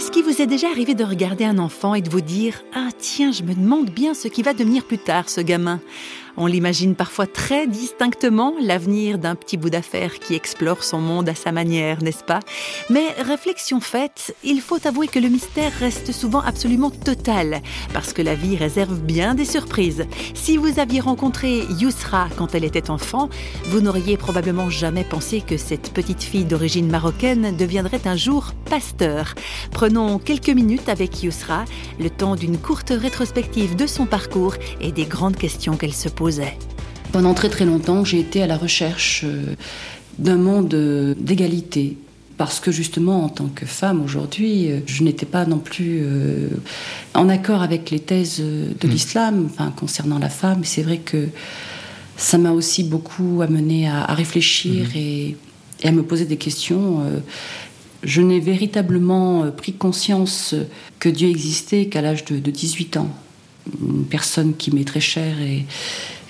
Est-ce qu'il vous est déjà arrivé de regarder un enfant et de vous dire Ah tiens, je me demande bien ce qui va devenir plus tard ce gamin on l'imagine parfois très distinctement, l'avenir d'un petit bout d'affaires qui explore son monde à sa manière, n'est-ce pas? Mais réflexion faite, il faut avouer que le mystère reste souvent absolument total, parce que la vie réserve bien des surprises. Si vous aviez rencontré Yousra quand elle était enfant, vous n'auriez probablement jamais pensé que cette petite fille d'origine marocaine deviendrait un jour pasteur. Prenons quelques minutes avec Yousra, le temps d'une courte rétrospective de son parcours et des grandes questions qu'elle se pose pendant très très longtemps, j'ai été à la recherche euh, d'un monde euh, d'égalité. Parce que justement, en tant que femme aujourd'hui, euh, je n'étais pas non plus en accord avec les thèses de hmm. l'islam enfin, concernant la femme. C'est vrai que ça m'a aussi beaucoup amené à, réfléchir hmm. et, à me poser des questions. Je n'ai véritablement pris conscience que Dieu existait qu'à l'âge de, de 18 ans. Une personne qui m'est très chère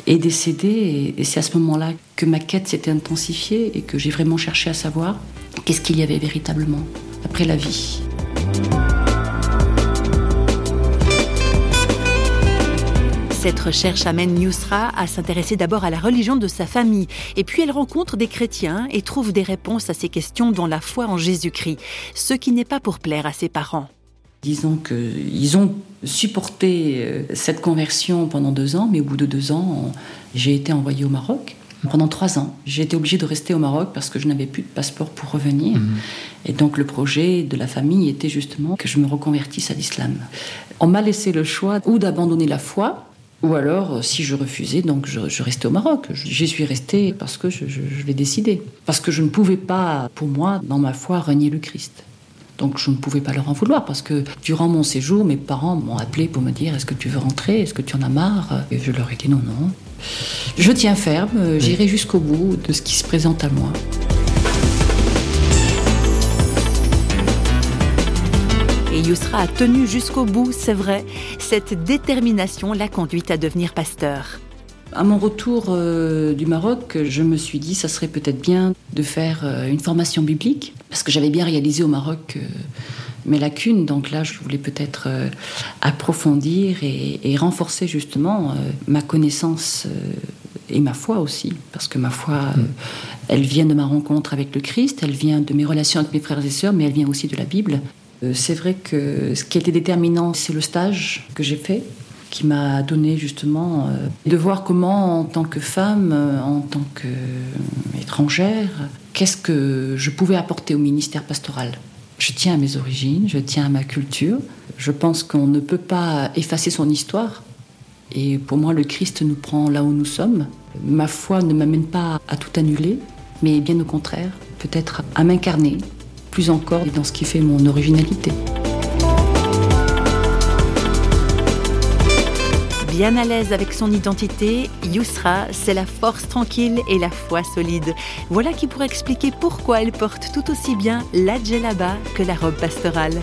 est décédé. Et, c'est à ce moment-là que ma quête s'était intensifiée et que j'ai vraiment cherché à savoir qu'est-ce qu'il y avait véritablement après la vie. Cette recherche amène Nusra à s'intéresser d'abord à la religion de sa famille, et puis elle rencontre des chrétiens et trouve des réponses à ces questions dont la foi en Jésus-Christ, ce qui n'est pas pour plaire à ses parents. Disons qu'ils ont supporté euh, cette conversion pendant deux ans, mais au bout de deux ans, j'ai été envoyée au Maroc. Pendant trois ans, j'ai été obligée de rester au Maroc parce que je n'avais plus de passeport pour revenir. Mhm. Et donc le projet de la famille était justement que je me reconvertisse à l'islam. On m'a laissé le choix ou d'abandonner la foi, ou alors, euh, si je refusais, donc je, restais au Maroc. J'y suis restée parce que je, je l'ai décidé. Parce que je ne pouvais pas, pour moi, dans ma foi, renier le Christ. Donc je ne pouvais pas leur en vouloir parce que durant mon séjour, mes parents m'ont appelé pour me dire est-ce que tu veux rentrer? Est-ce que tu en as marre? Et je leur ai dit non, non. Je tiens ferme, j'irai jusqu'au bout de ce qui se présente à moi. Et Yousra a tenu jusqu'au bout, c'est vrai. Cette détermination l'a conduite à devenir pasteur. À mon retour euh, du Maroc, je me suis dit ça serait peut-être bien de faire euh, une formation biblique parce que j'avais bien réalisé au Maroc euh, mes lacunes. Donc là, je voulais peut-être approfondir et, renforcer justement ma connaissance et ma foi aussi, parce que ma foi, mm. elle vient de ma rencontre avec le Christ, elle vient de mes relations avec mes frères et sœurs, mais elle vient aussi de la Bible. C'est vrai que ce qui a été déterminant, c'est le stage que j'ai fait qui m'a donné justement euh, de voir comment, en tant que femme, euh, en tant qu'étrangère, qu'est-ce que je pouvais apporter au ministère pastoral. Je tiens à mes origines, je tiens à ma culture. Je pense qu'on ne peut pas effacer son histoire. Et pour moi, le Christ nous prend là où nous sommes. Ma foi ne m'amène pas à tout annuler, mais bien au contraire, peut-être à m'incarner, plus encore dans ce qui fait mon originalité. Bien à l'aise avec son identité, Yousra, c'est la force tranquille et la foi solide. Voilà qui pourrait expliquer pourquoi elle porte tout aussi bien la djellaba que la robe pastorale.